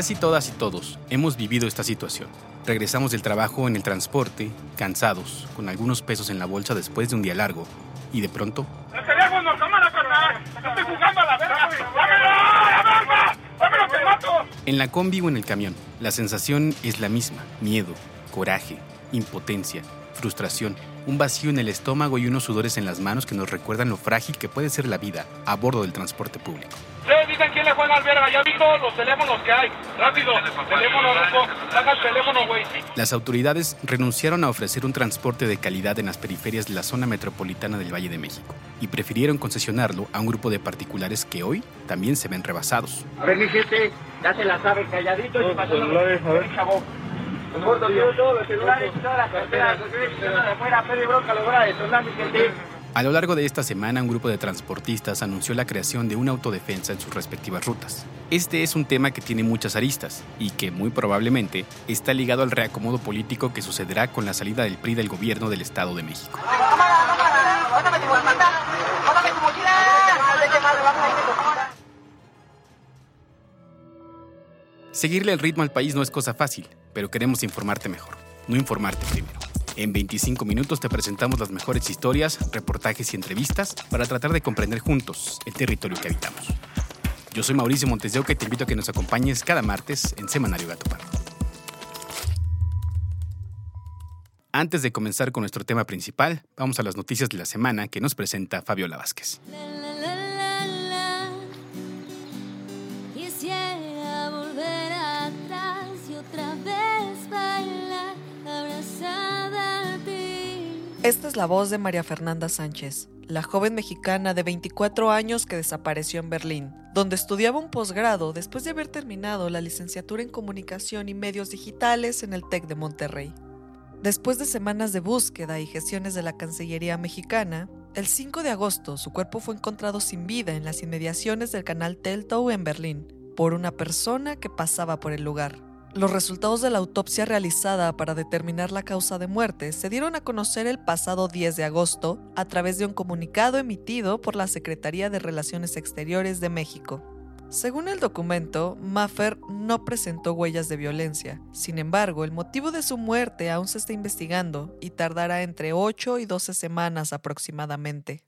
Casi todas y todos hemos vivido esta situación. Regresamos del trabajo en el transporte, cansados, con algunos pesos en la bolsa después de un día largo, y de pronto... ¡El teléfono, cámara, carnal! ¡Estoy jugando a la verga! ¡Dámelo, la verga! ¡Dámelo, te mato! En la combi o en el camión, la sensación es la misma. Miedo, coraje, impotencia, frustración, un vacío en el estómago y unos sudores en las manos que nos recuerdan lo frágil que puede ser la vida a bordo del transporte público. Dicen quién le juega al verga. Ya visto los teléfonos que hay. Rápido. Teléfono, Rufo. Saca el teléfono, güey. Las autoridades renunciaron a ofrecer un transporte de calidad en las periferias de la zona metropolitana del Valle de México y prefirieron concesionarlo a un grupo de particulares que hoy también se ven rebasados. A ver, mi gente, ya se la saben, calladito y pasando los. Los todos los celulares, todas las carteras, los de afuera, Pedro y Bronca, lo voy a detonar, mi gente. A lo largo de esta semana, un grupo de transportistas anunció la creación de una autodefensa en sus respectivas rutas. Este es un tema que tiene muchas aristas y que muy probablemente está ligado al reacomodo político que sucederá con la salida del PRI del gobierno del Estado de México. Seguirle el ritmo al país no es cosa fácil, pero queremos informarte mejor, no informarte primero. En 25 minutos te presentamos las mejores historias, reportajes y entrevistas para tratar de comprender juntos el territorio que habitamos. Yo soy Mauricio Montes de y te invito a que nos acompañes cada martes en Semanario Gato Pardo. Antes de comenzar con nuestro tema principal, vamos a las noticias de la semana que nos presenta Fabiola Vázquez. Esta es la voz de María Fernanda Sánchez, la joven mexicana de 24 años que desapareció en Berlín, donde estudiaba un posgrado después de haber terminado la licenciatura en Comunicación y Medios Digitales en el TEC de Monterrey. Después de semanas de búsqueda y gestiones de la Cancillería mexicana, el 5 de agosto su cuerpo fue encontrado sin vida en las inmediaciones del canal Teltow en Berlín por una persona que pasaba por el lugar. Los resultados de la autopsia realizada para determinar la causa de muerte se dieron a conocer el pasado 10 de agosto a través de un comunicado emitido por la Secretaría de Relaciones Exteriores de México. Según el documento, Maffer no presentó huellas de violencia. Sin embargo, el motivo de su muerte aún se está investigando y tardará entre 8 y 12 semanas aproximadamente.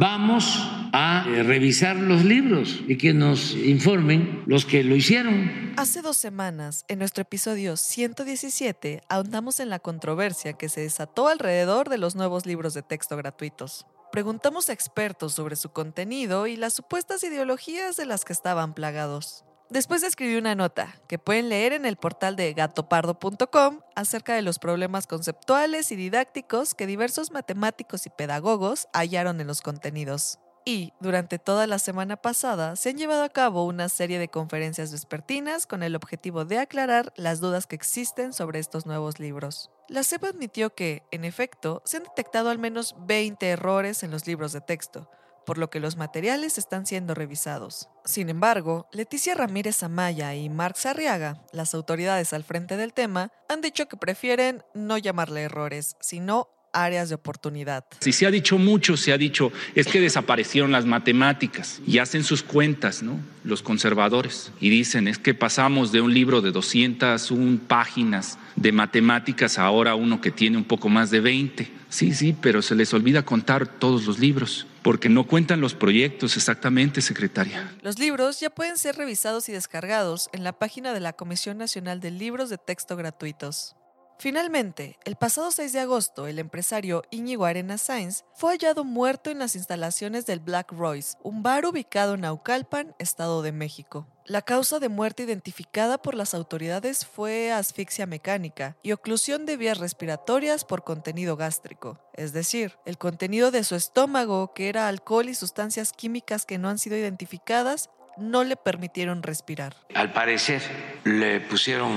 Vamos a eh, revisar los libros y que nos informen los que lo hicieron. Hace dos semanas, en nuestro episodio 117, ahondamos en la controversia que se desató alrededor de los nuevos libros de texto gratuitos. Preguntamos a expertos sobre su contenido y las supuestas ideologías de las que estaban plagados. Después escribí una nota que pueden leer en el portal de gatopardo.com acerca de los problemas conceptuales y didácticos que diversos matemáticos y pedagogos hallaron en los contenidos. Y durante toda la semana pasada se han llevado a cabo una serie de conferencias vespertinas con el objetivo de aclarar las dudas que existen sobre estos nuevos libros. La CEP admitió que, en efecto, se han detectado al menos 20 errores en los libros de texto, por lo que los materiales están siendo revisados. Sin embargo, Leticia Ramírez Amaya y Marc Sarriaga, las autoridades al frente del tema, han dicho que prefieren no llamarle errores, sino áreas de oportunidad. Si se ha dicho mucho, se ha dicho, es que desaparecieron las matemáticas y hacen sus cuentas, ¿no? Los conservadores. Y dicen, es que pasamos de un libro de 201 páginas de matemáticas a ahora uno que tiene un poco más de 20. Sí, sí, pero se les olvida contar todos los libros, porque no cuentan los proyectos exactamente, secretaria. Los libros ya pueden ser revisados y descargados en la página de la Comisión Nacional de Libros de Texto Gratuitos. Finalmente, el pasado 6 de agosto, el empresario Íñigo Arena Sainz fue hallado muerto en las instalaciones del Black Royce, un bar ubicado en Naucalpan, Estado de México. La causa de muerte identificada por las autoridades fue asfixia mecánica y oclusión de vías respiratorias por contenido gástrico, es decir, el contenido de su estómago, que era alcohol y sustancias químicas que no han sido identificadas, no le permitieron respirar. Al parecer le pusieron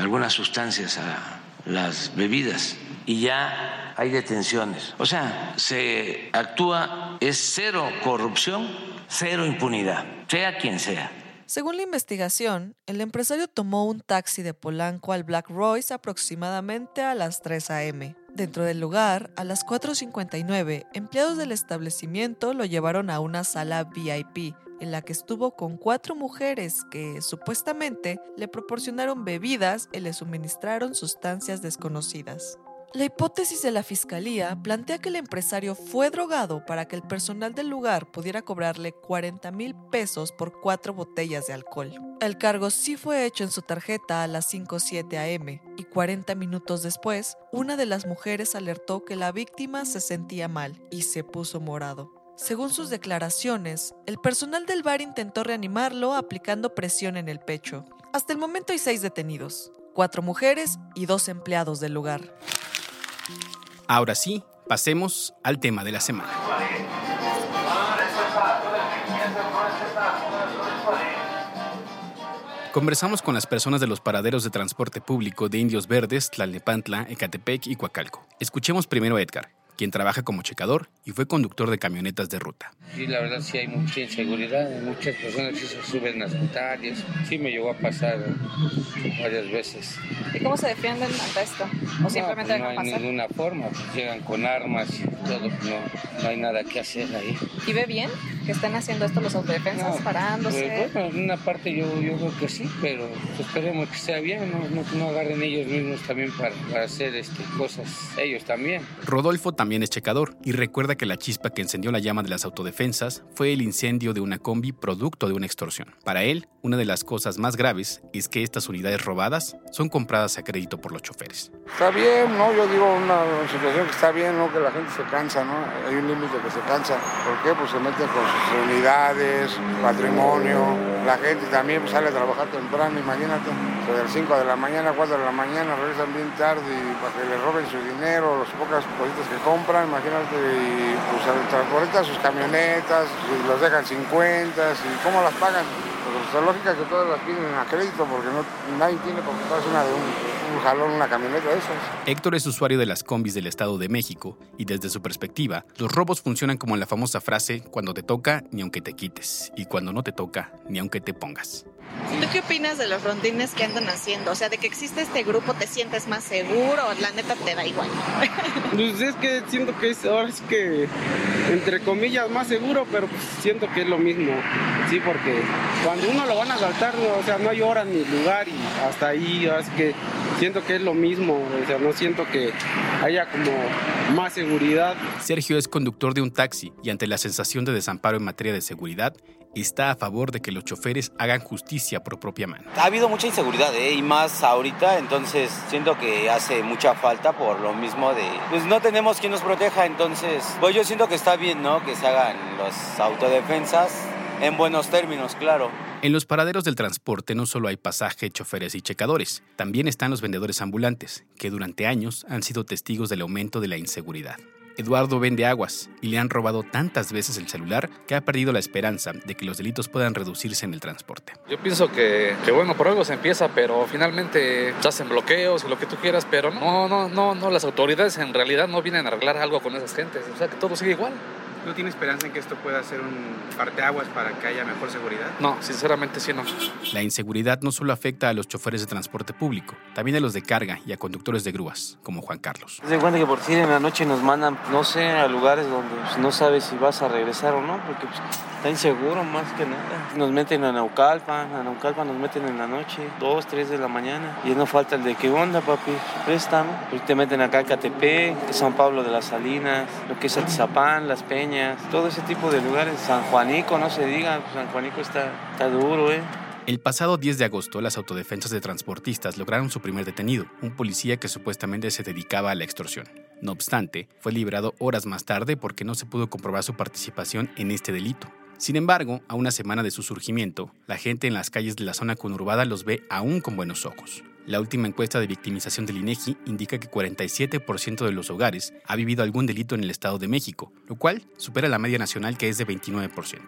algunas sustancias a las bebidas y ya hay detenciones. O sea, se actúa, es cero corrupción, cero impunidad, sea quien sea. Según la investigación, el empresario tomó un taxi de Polanco al Black Royce aproximadamente a las 3 a.m. Dentro del lugar, a las 4.59, empleados del establecimiento lo llevaron a una sala VIP, en la que estuvo con cuatro mujeres que supuestamente le proporcionaron bebidas y le suministraron sustancias desconocidas. La hipótesis de la fiscalía plantea que el empresario fue drogado para que el personal del lugar pudiera cobrarle 40 mil pesos por cuatro botellas de alcohol. El cargo sí fue hecho en su tarjeta a las 5.07 am y 40 minutos después, una de las mujeres alertó que la víctima se sentía mal y se puso morado. Según sus declaraciones, el personal del bar intentó reanimarlo aplicando presión en el pecho. Hasta el momento hay seis detenidos, cuatro mujeres y dos empleados del lugar. Ahora sí, pasemos al tema de la semana. Conversamos con las personas de los paraderos de transporte público de Indios Verdes, Tlalnepantla, Ecatepec y Coacalco. Escuchemos primero a Edgar, quien trabaja como checador y fue conductor de camionetas de ruta. Sí, la verdad sí hay mucha inseguridad, muchas personas sí se suben a escutarias, sí me llegó a pasar varias veces. ¿Y cómo se defienden ante esto? ¿O simplemente no, pues no hay ninguna forma, pues llegan con armas y todo, no, no hay nada que hacer ahí. ¿Y ve bien que estén haciendo esto los autodefensas, No, parándose? Pues, bueno, en una parte yo, yo creo que sí, pero esperemos que sea bien, no, no, no agarren ellos mismos también para, para hacer este, cosas ellos también. Rodolfo también es checador y recuerda que la chispa que encendió la llama de las autodefensas fue el incendio de una combi producto de una extorsión. Para él, una de las cosas más graves es que estas unidades robadas son compradas a crédito por los choferes. Está bien, ¿no? Yo digo una situación que está bien, ¿no? Que la gente se cansa, ¿no? Hay un límite que se cansa. ¿Por qué? Pues se meten con sus unidades, patrimonio. La gente también pues, sale a trabajar temprano, imagínate. De las 5 de la mañana, 4 de la mañana, regresan bien tarde y para que le roben su dinero, las pocas cositas que compran, imagínate. Y pues transportan sus camionetas, y los dejan 50, ¿y cómo las pagan? Pues la lógica es que todas las piden a crédito porque no, nadie tiene qué comprarse una de un, un jalón, una camioneta de esas. Héctor es usuario de las combis del Estado de México y desde su perspectiva, los robos funcionan como la famosa frase, cuando te toca, ni aunque te quites, y cuando no te toca, ni aunque te pongas. ¿Tú qué opinas de los rondines que andan haciendo? O sea, de que existe este grupo, ¿te sientes más seguro o la neta te da igual? Pues es que siento que es ahora sí que, entre comillas, más seguro, pero pues siento que es lo mismo. Sí, porque cuando uno lo van a asaltar, no, o sea, no hay hora ni lugar y hasta ahí, así que siento que es lo mismo. O sea, no siento que haya como más seguridad. Sergio es conductor de un taxi y ante la sensación de desamparo en materia de seguridad, está a favor de que los choferes hagan justicia por propia mano. Ha habido mucha inseguridad, ¿eh? y más ahorita, entonces siento que hace mucha falta por lo mismo de, pues no tenemos quien nos proteja, entonces, pues yo siento que está bien, ¿no? Que se hagan las autodefensas en buenos términos, claro. En los paraderos del transporte no solo hay pasaje, choferes y checadores, también están los vendedores ambulantes, que durante años han sido testigos del aumento de la inseguridad. Eduardo vende aguas y le han robado tantas veces el celular que ha perdido la esperanza de que los delitos puedan reducirse en el transporte. Yo pienso que, que, bueno, por algo se empieza, pero finalmente se hacen bloqueos y lo que tú quieras, pero no, no, no, no, las autoridades en realidad no vienen a arreglar algo con esas gentes, o sea que todo sigue igual. ¿No tiene esperanza en que esto pueda ser un parteaguas para que haya mejor seguridad? No, sinceramente sí no. La inseguridad no solo afecta a los choferes de transporte público, también a los de carga y a conductores de grúas, como Juan Carlos. Se cuenta que por si en la noche nos mandan, no sé, a lugares donde pues, no sabes si vas a regresar o no, porque pues, está inseguro más que nada. Nos meten a Naucalpan, a Naucalpan nos meten en la noche, 2, 3 de la mañana, y no falta el de qué onda, papi, préstame. Pues te meten acá a Catepec, San Pablo de las Salinas, lo que es Atizapán, Las Peñas, todo ese tipo de lugares. San Juanico, no se diga, San Juanico está, duro, ¿eh? El pasado 10 de agosto, las autodefensas de transportistas lograron su primer detenido, un policía que supuestamente se dedicaba a la extorsión. No obstante, fue liberado horas más tarde porque no se pudo comprobar su participación en este delito. Sin embargo, a una semana de su surgimiento, la gente en las calles de la zona conurbada los ve aún con buenos ojos. La última encuesta de victimización del INEGI indica que 47% de los hogares ha vivido algún delito en el Estado de México, lo cual supera la media nacional que es de 29%.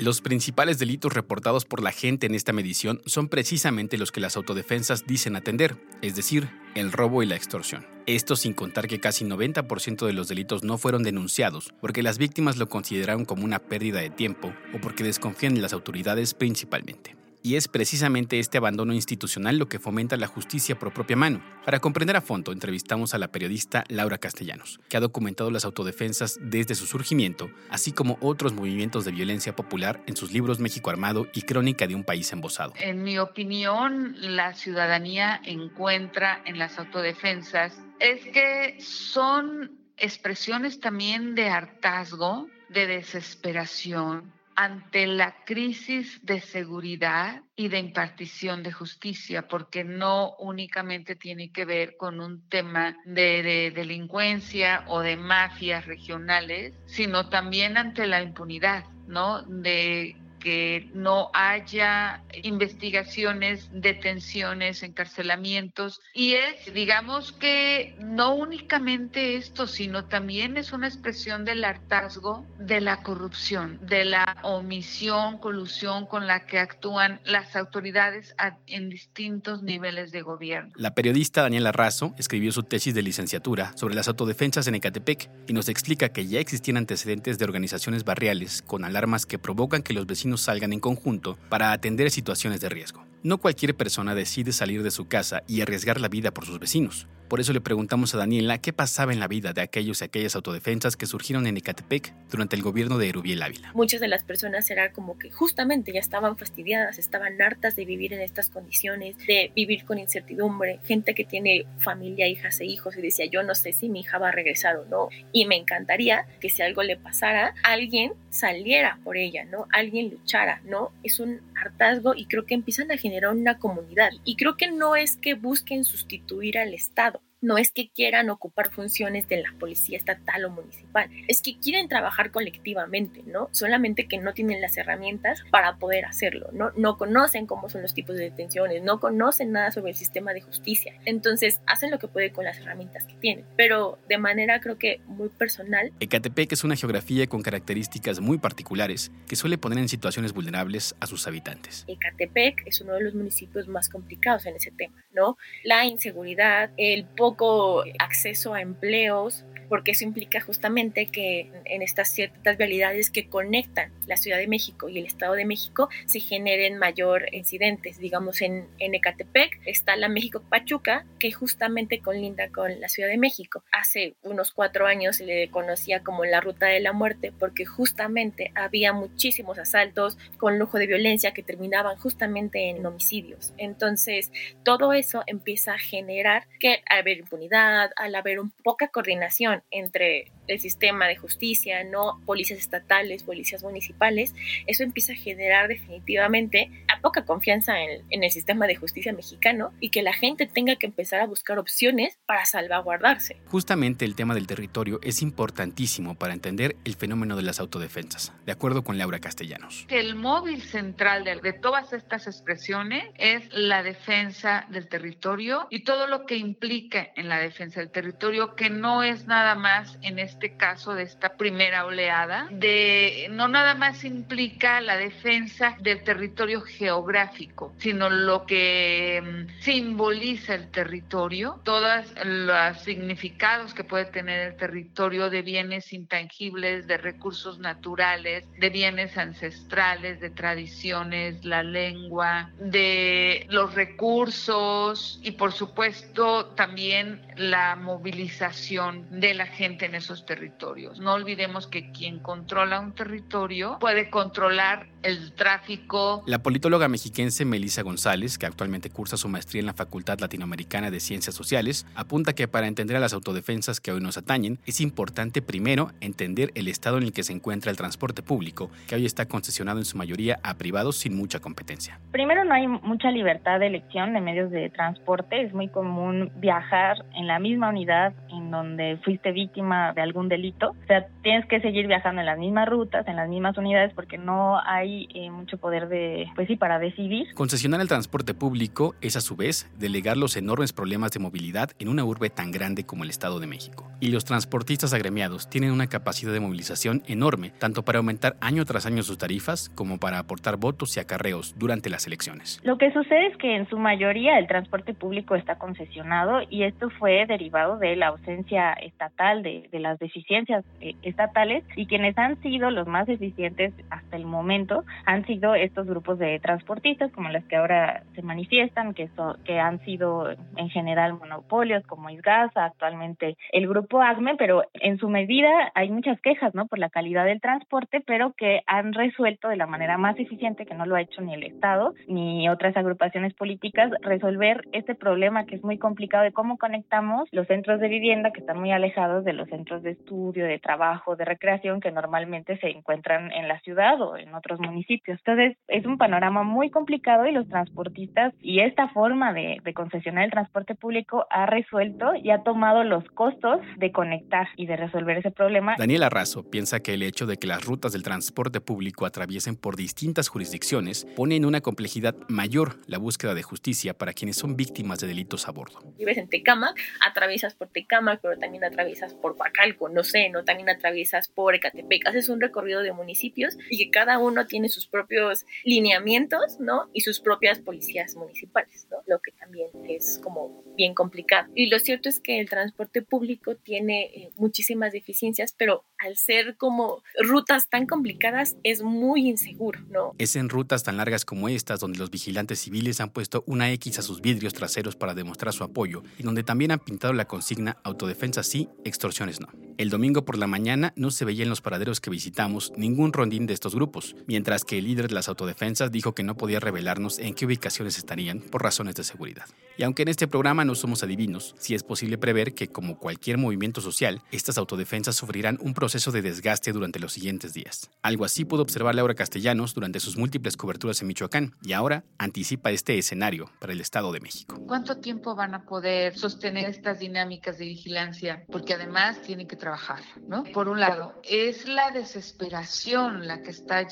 Los principales delitos reportados por la gente en esta medición son precisamente los que las autodefensas dicen atender, es decir, el robo y la extorsión. Esto sin contar que casi 90% de los delitos no fueron denunciados porque las víctimas lo consideraron como una pérdida de tiempo o porque desconfían en las autoridades principalmente. Y es precisamente este abandono institucional lo que fomenta la justicia por propia mano. Para comprender a fondo, entrevistamos a la periodista Laura Castellanos, que ha documentado las autodefensas desde su surgimiento, así como otros movimientos de violencia popular en sus libros México Armado y Crónica de un País Embosado. En mi opinión, la ciudadanía encuentra en las autodefensas es que son expresiones también de hartazgo, de desesperación, ante la crisis de seguridad y de impartición de justicia, porque no únicamente tiene que ver con un tema de, delincuencia o de mafias regionales, sino también ante la impunidad, ¿no? De que no haya investigaciones, detenciones, encarcelamientos. Y es, digamos que no únicamente esto, sino también es una expresión del hartazgo de la corrupción, de la omisión, colusión con la que actúan las autoridades en distintos niveles de gobierno. La periodista Daniela Razo escribió su tesis de licenciatura sobre las autodefensas en Ecatepec y nos explica que ya existían antecedentes de organizaciones barriales con alarmas que provocan que los vecinos salgan en conjunto para atender situaciones de riesgo. No cualquier persona decide salir de su casa y arriesgar la vida por sus vecinos. Por eso le preguntamos a Daniela qué pasaba en la vida de aquellos y aquellas autodefensas que surgieron en Ecatepec durante el gobierno de Erubiel Ávila. Muchas de las personas era como que justamente ya estaban fastidiadas, estaban hartas de vivir en estas condiciones, de vivir con incertidumbre, gente que tiene familia, hijas e hijos y decía, yo no sé si mi hija va a regresar o no, y me encantaría que si algo le pasara, alguien saliera por ella, ¿no? Alguien luchara, ¿no? Es un hartazgo y creo que empiezan a generar una comunidad. Y creo que no es que busquen sustituir al Estado, no es que quieran ocupar funciones de la policía estatal o municipal, es que quieren trabajar colectivamente, ¿no? Solamente que no tienen las herramientas para poder hacerlo, ¿no? No conocen cómo son los tipos de detenciones, no conocen nada sobre el sistema de justicia. Entonces, hacen lo que pueden con las herramientas que tienen, pero de manera creo que muy personal. Ecatepec es una geografía con características muy particulares que suele poner en situaciones vulnerables a sus habitantes. Ecatepec es uno de los municipios más complicados en ese tema, ¿no? La inseguridad, el poco poco acceso a empleos, porque eso implica justamente que en estas ciertas vialidades que conectan la Ciudad de México y el Estado de México se generen mayor incidentes. Digamos, en, en Ecatepec está la México Pachuca, que justamente colinda con la Ciudad de México. Hace unos cuatro años se le conocía como la Ruta de la Muerte, porque justamente había muchísimos asaltos con lujo de violencia que terminaban justamente en homicidios. Entonces, todo eso empieza a generar que al haber impunidad, al haber un poca coordinación entre el sistema de justicia, no policías estatales, policías municipales, eso empieza a generar definitivamente a poca confianza en, en, el sistema de justicia mexicano y que la gente tenga que empezar a buscar opciones para salvaguardarse. Justamente el tema del territorio es importantísimo para entender el fenómeno de las autodefensas, de acuerdo con Laura Castellanos. El móvil central de, de todas estas expresiones es la defensa del territorio y todo lo que implica en la defensa del territorio, que no es nada más en este caso de esta primera oleada, de no nada más implica la defensa del territorio geográfico, sino lo que mm, simboliza el territorio, todos los significados que puede tener el territorio de bienes intangibles, de recursos naturales, de bienes ancestrales, de tradiciones, la lengua, de los recursos y por supuesto también la movilización de la gente en esos territorios. No olvidemos que quien controla un territorio puede controlar el tráfico. La politóloga mexiquense Melissa González, que actualmente cursa su maestría en la Facultad Latinoamericana de Ciencias Sociales, apunta que para entender a las autodefensas que hoy nos atañen, es importante primero entender el estado en el que se encuentra el transporte público, que hoy está concesionado en su mayoría a privados sin mucha competencia. Primero, no hay mucha libertad de elección de medios de transporte. Es muy común viajar en la misma unidad en donde fuiste víctima de algún delito. O sea, tienes que seguir viajando en las mismas rutas, en las mismas unidades, porque no hay eh, mucho poder de, pues sí, para decidir. Concesionar el transporte público es a su vez delegar los enormes problemas de movilidad en una urbe tan grande como el Estado de México. Y los transportistas agremiados tienen una capacidad de movilización enorme, tanto para aumentar año tras año sus tarifas como para aportar votos y acarreos durante las elecciones. Lo que sucede es que en su mayoría el transporte público está concesionado y esto fue derivado de la ausencia estatal, de, de las deficiencias eh, estatales y quienes han sido los más eficientes hasta el momento han sido estos grupos de transportistas como las que ahora se manifiestan, que, que han sido en general monopolios como Isgasa, actualmente el grupo ACME, pero en su medida hay muchas quejas ¿no? por la calidad del transporte, pero que han resuelto de la manera más eficiente que no lo ha hecho ni el Estado ni otras agrupaciones políticas resolver este problema que es muy complicado de cómo conectamos los centros de vivienda que están muy alejados de los centros de estudio, de trabajo, de recreación que normalmente se encuentran en la ciudad o en otros. Entonces es un panorama muy complicado y los transportistas y esta forma de, de concesionar el transporte público ha resuelto y ha tomado los costos de conectar y de resolver ese problema. Daniel Arrazo piensa que el hecho de que las rutas del transporte público atraviesen por distintas jurisdicciones pone en una complejidad mayor la búsqueda de justicia para quienes son víctimas de delitos a bordo. Vives en Tecámac, atraviesas por Tecámac, pero también atraviesas por Pacalco, no sé, no también atraviesas por Ecatepec. Haces un recorrido de municipios y que cada uno tiene sus propios lineamientos, ¿no? Y sus propias policías municipales, ¿no? Lo que también es como bien complicado. Y lo cierto es que el transporte público tiene eh, muchísimas deficiencias, pero al ser como rutas tan complicadas es muy inseguro, ¿no? Es en rutas tan largas como estas donde los vigilantes civiles han puesto una X a sus vidrios traseros para demostrar su apoyo y donde también han pintado la consigna autodefensa sí, extorsiones no. El domingo por la mañana no se veía en los paraderos que visitamos ningún rondín de estos grupos, mientras que el líder de las autodefensas dijo que no podía revelarnos en qué ubicaciones estarían por razones de seguridad. Y aunque en este programa no somos adivinos, sí es posible prever que, como cualquier movimiento social, estas autodefensas sufrirán un proceso de desgaste durante los siguientes días. Algo así pudo observar Laura Castellanos durante sus múltiples coberturas en Michoacán y ahora anticipa este escenario para el Estado de México. ¿Cuánto tiempo van a poder sostener estas dinámicas de vigilancia? Porque además tienen que trabajar, ¿no? Por un lado, es la desesperación la que está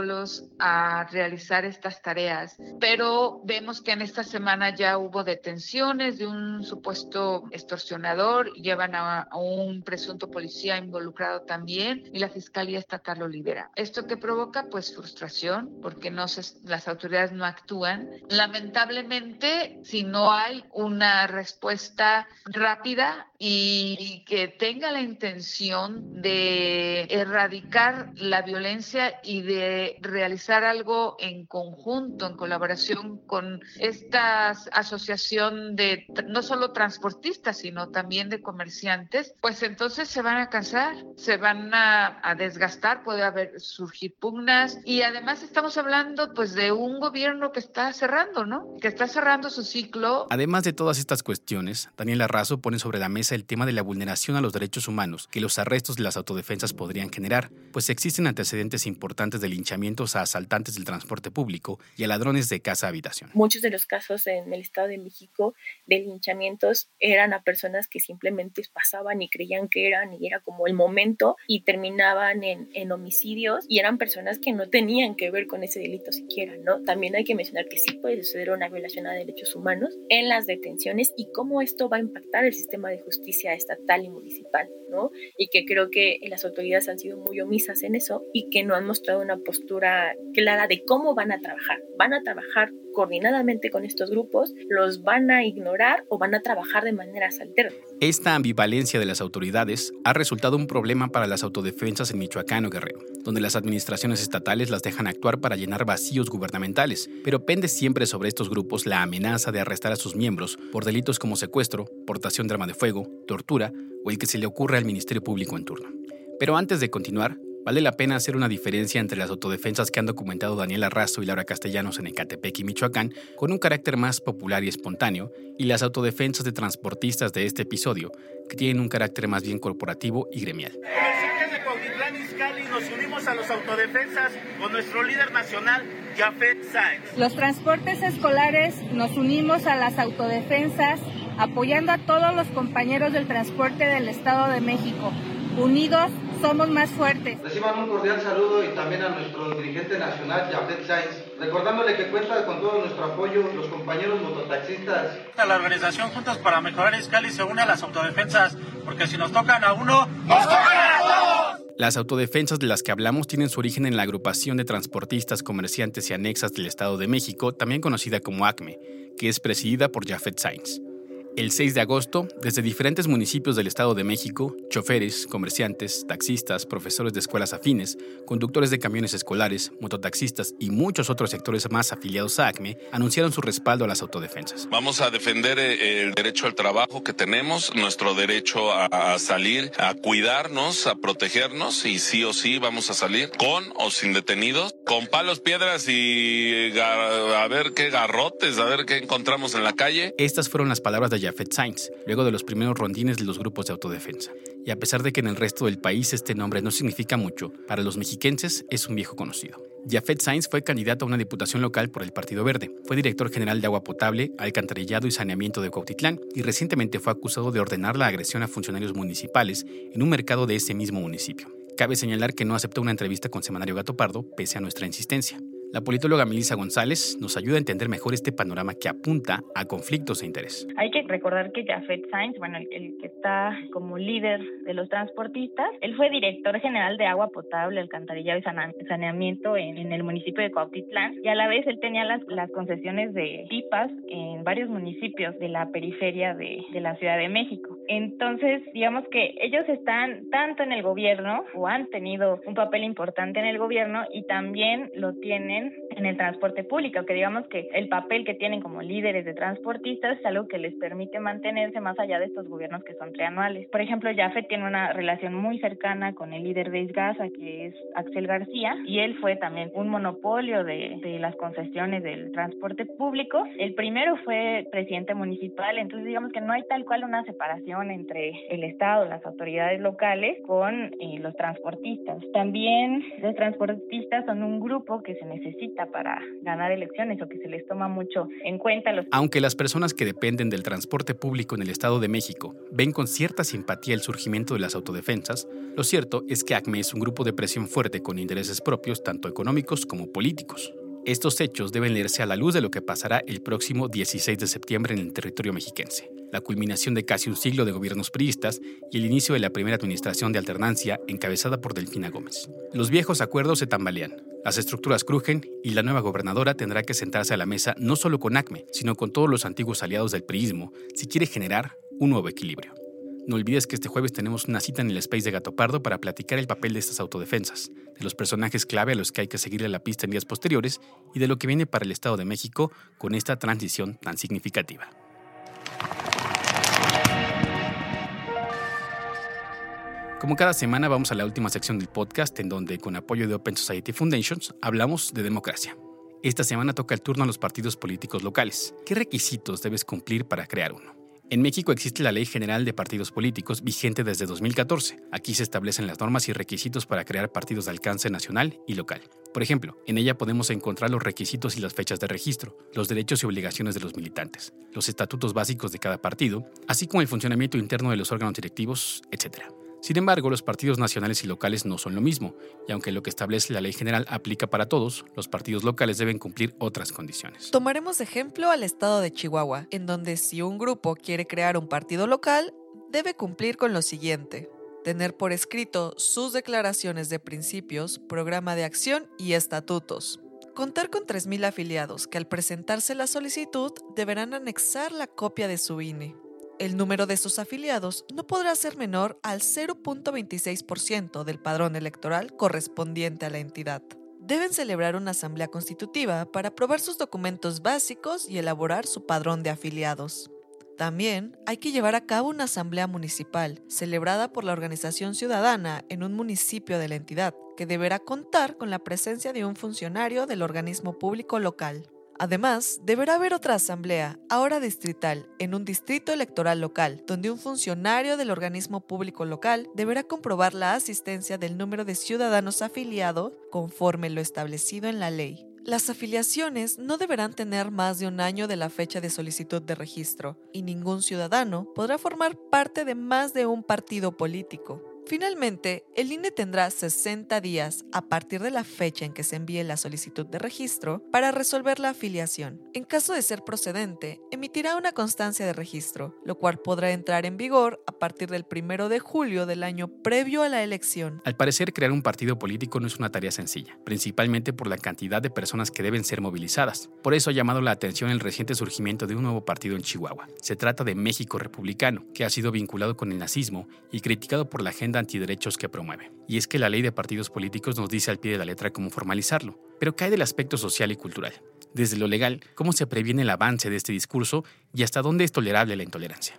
llevándolos a realizar estas tareas, pero vemos que en esta semana ya hubo detenciones de un supuesto extorsionador, llevan a, a un presunto policía involucrado también y la Fiscalía Estatal lo libera. ¿Esto que provoca? Pues frustración, porque no se, las autoridades no actúan. Lamentablemente, si no hay una respuesta rápida y, y que tenga la intención de erradicar la violencia y de realizar algo en conjunto, en colaboración con esta asociación de no solo transportistas, sino también de comerciantes, pues entonces se van a cansar, se van a, desgastar, puede haber surgir pugnas y además estamos hablando pues de un gobierno que está cerrando, ¿no? Que está cerrando su ciclo. Además de todas estas cuestiones, Daniel Arrazo pone sobre la mesa el tema de la vulneración a los derechos humanos que los arrestos de las autodefensas podrían generar, pues existen antecedentes importantes de linchamientos a asaltantes del transporte público y a ladrones de casa-habitación. Muchos de los casos en el Estado de México de linchamientos eran a personas que simplemente pasaban y creían que eran y era como el momento y terminaban en, en homicidios y eran personas que no tenían que ver con ese delito siquiera, ¿no? También hay que mencionar que sí puede suceder una violación a derechos humanos en las detenciones y cómo esto va a impactar el sistema de justicia estatal y municipal, ¿no? Y que creo que las autoridades han sido muy omisas en eso y que no han mostrado una postura clara de cómo van a trabajar. Van a trabajar coordinadamente con estos grupos, los van a ignorar o van a trabajar de maneras alternas. Esta ambivalencia de las autoridades ha resultado un problema para las autodefensas en Michoacán o Guerrero, donde las administraciones estatales las dejan actuar para llenar vacíos gubernamentales, pero pende siempre sobre estos grupos la amenaza de arrestar a sus miembros por delitos como secuestro, portación de arma de fuego, tortura o el que se le ocurra al Ministerio Público en turno. Pero antes de continuar, Vale la pena hacer una diferencia entre las autodefensas que han documentado Daniel Arrazo y Laura Castellanos en Ecatepec y Michoacán, con un carácter más popular y espontáneo, y las autodefensas de transportistas de este episodio, que tienen un carácter más bien corporativo y gremial. Comerciantes de Cuautitlán Izcalli nos unimos a los autodefensas con nuestro líder nacional, Jafet Sáenz. Los transportes escolares nos unimos a las autodefensas apoyando a todos los compañeros del transporte del Estado de México. Unidos somos más fuertes. Reciban un cordial saludo y también a nuestro dirigente nacional, Jafet Sainz, recordándole que cuenta con todo nuestro apoyo los compañeros mototaxistas. La organización Juntos para Mejorar Iscali se une a las autodefensas, porque si nos tocan a uno, ¡nos tocan a todos! Las autodefensas de las que hablamos tienen su origen en la agrupación de transportistas, comerciantes y anexas del Estado de México, también conocida como ACME, que es presidida por Jafet Sainz. El 6 de agosto, desde diferentes municipios del Estado de México, choferes, comerciantes, taxistas, profesores de escuelas afines, conductores de camiones escolares, mototaxistas y muchos otros sectores más afiliados a ACME anunciaron su respaldo a las autodefensas. Vamos a defender eh, el derecho al trabajo que tenemos, nuestro derecho a, salir, a cuidarnos, a protegernos y sí o sí vamos a salir con o sin detenidos, con palos, piedras y a ver qué garrotes, a ver qué encontramos en la calle. Estas fueron las palabras de Jafet Sainz, luego de los primeros rondines de los grupos de autodefensa. Y a pesar de que en el resto del país este nombre no significa mucho, para los mexiquenses es un viejo conocido. Jafet Sainz fue candidato a una diputación local por el Partido Verde, fue director general de agua potable, alcantarillado y saneamiento de Cuautitlán y recientemente fue acusado de ordenar la agresión a funcionarios municipales en un mercado de ese mismo municipio. Cabe señalar que no aceptó una entrevista con Semanario Gato Pardo pese a nuestra insistencia. La politóloga Melissa González nos ayuda a entender mejor este panorama que apunta a conflictos de interés. Hay que recordar que Jafet Sainz, bueno, el, que está como líder de los transportistas, él fue director general de agua potable, alcantarillado y saneamiento en, el municipio de Cuautitlán y a la vez él tenía las, las concesiones de pipas en varios municipios de la periferia de la Ciudad de México. Entonces, digamos que ellos están tanto en el gobierno o han tenido un papel importante en el gobierno y también lo tienen en el transporte público, que digamos que el papel que tienen como líderes de transportistas es algo que les permite mantenerse más allá de estos gobiernos que son trianuales. Por ejemplo, Jafet tiene una relación muy cercana con el líder de Isgasa, que es Axel García, y él fue también un monopolio de, de las concesiones del transporte público. El primero fue presidente municipal, entonces digamos que no hay tal cual una separación entre el Estado, las autoridades locales, con eh, los transportistas. También los transportistas son un grupo que se necesita para ganar elecciones o que se les toma mucho en cuenta. Aunque las personas que dependen del transporte público en el Estado de México ven con cierta simpatía el surgimiento de las autodefensas, lo cierto es que ACME es un grupo de presión fuerte con intereses propios tanto económicos como políticos. Estos hechos deben leerse a la luz de lo que pasará el próximo 16 de septiembre en el territorio mexiquense, la culminación de casi un siglo de gobiernos priistas y el inicio de la primera administración de alternancia encabezada por Delfina Gómez. Los viejos acuerdos se tambalean, las estructuras crujen y la nueva gobernadora tendrá que sentarse a la mesa no solo con ACME, sino con todos los antiguos aliados del priismo si quiere generar un nuevo equilibrio. No olvides que este jueves tenemos una cita en el Space de Gato Pardo para platicar el papel de estas autodefensas, de los personajes clave a los que hay que seguirle la pista en días posteriores y de lo que viene para el Estado de México con esta transición tan significativa. Como cada semana vamos a la última sección del podcast en donde con apoyo de Open Society Foundations hablamos de democracia. Esta semana toca el turno a los partidos políticos locales. ¿Qué requisitos debes cumplir para crear uno? En México existe la Ley General de Partidos Políticos vigente desde 2014. Aquí se establecen las normas y requisitos para crear partidos de alcance nacional y local. Por ejemplo, en ella podemos encontrar los requisitos y las fechas de registro, los derechos y obligaciones de los militantes, los estatutos básicos de cada partido, así como el funcionamiento interno de los órganos directivos, etc. Sin embargo, los partidos nacionales y locales no son lo mismo, y aunque lo que establece la ley general aplica para todos, los partidos locales deben cumplir otras condiciones. Tomaremos ejemplo al estado de Chihuahua, en donde si un grupo quiere crear un partido local, debe cumplir con lo siguiente. Tener por escrito sus declaraciones de principios, programa de acción y estatutos. Contar con 3.000 afiliados que al presentarse la solicitud deberán anexar la copia de su INE el número de sus afiliados no podrá ser menor al 0.26% del padrón electoral correspondiente a la entidad. Deben celebrar una asamblea constitutiva para aprobar sus documentos básicos y elaborar su padrón de afiliados. También hay que llevar a cabo una asamblea municipal, celebrada por la organización ciudadana en un municipio de la entidad, que deberá contar con la presencia de un funcionario del organismo público local. Además, deberá haber otra asamblea, ahora distrital, en un distrito electoral local, donde un funcionario del organismo público local deberá comprobar la asistencia del número de ciudadanos afiliados conforme lo establecido en la ley. Las afiliaciones no deberán tener más de un año de la fecha de solicitud de registro y ningún ciudadano podrá formar parte de más de un partido político. Finalmente, el INE tendrá 60 días a partir de la fecha en que se envíe la solicitud de registro para resolver la afiliación. En caso de ser procedente, emitirá una constancia de registro, lo cual podrá entrar en vigor a partir del 1 de julio del año previo a la elección. Al parecer, crear un partido político no es una tarea sencilla, principalmente por la cantidad de personas que deben ser movilizadas. Por eso ha llamado la atención el reciente surgimiento de un nuevo partido en Chihuahua. Se trata de México Republicano, que ha sido vinculado con el nazismo y criticado por la agenda antiderechos que promueve. Y es que la ley de partidos políticos nos dice al pie de la letra cómo formalizarlo, pero cae del aspecto social y cultural. Desde lo legal, cómo se previene el avance de este discurso y hasta dónde es tolerable la intolerancia.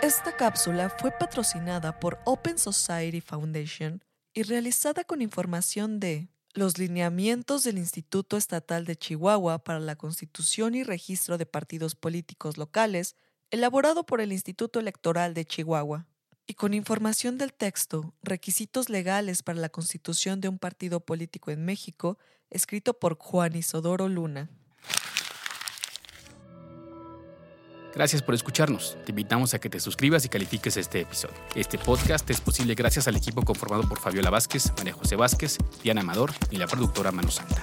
Esta cápsula fue patrocinada por Open Society Foundation y realizada con información de los lineamientos del Instituto Estatal de Chihuahua para la Constitución y Registro de Partidos Políticos Locales elaborado por el Instituto Electoral de Chihuahua, y con información del texto Requisitos legales para la constitución de un partido político en México, escrito por Juan Isodoro Luna. Gracias por escucharnos. Te invitamos a que te suscribas y califiques este episodio. Este podcast es posible gracias al equipo conformado por Fabiola Vázquez, María José Vázquez, Diana Amador y la productora Manu Santa.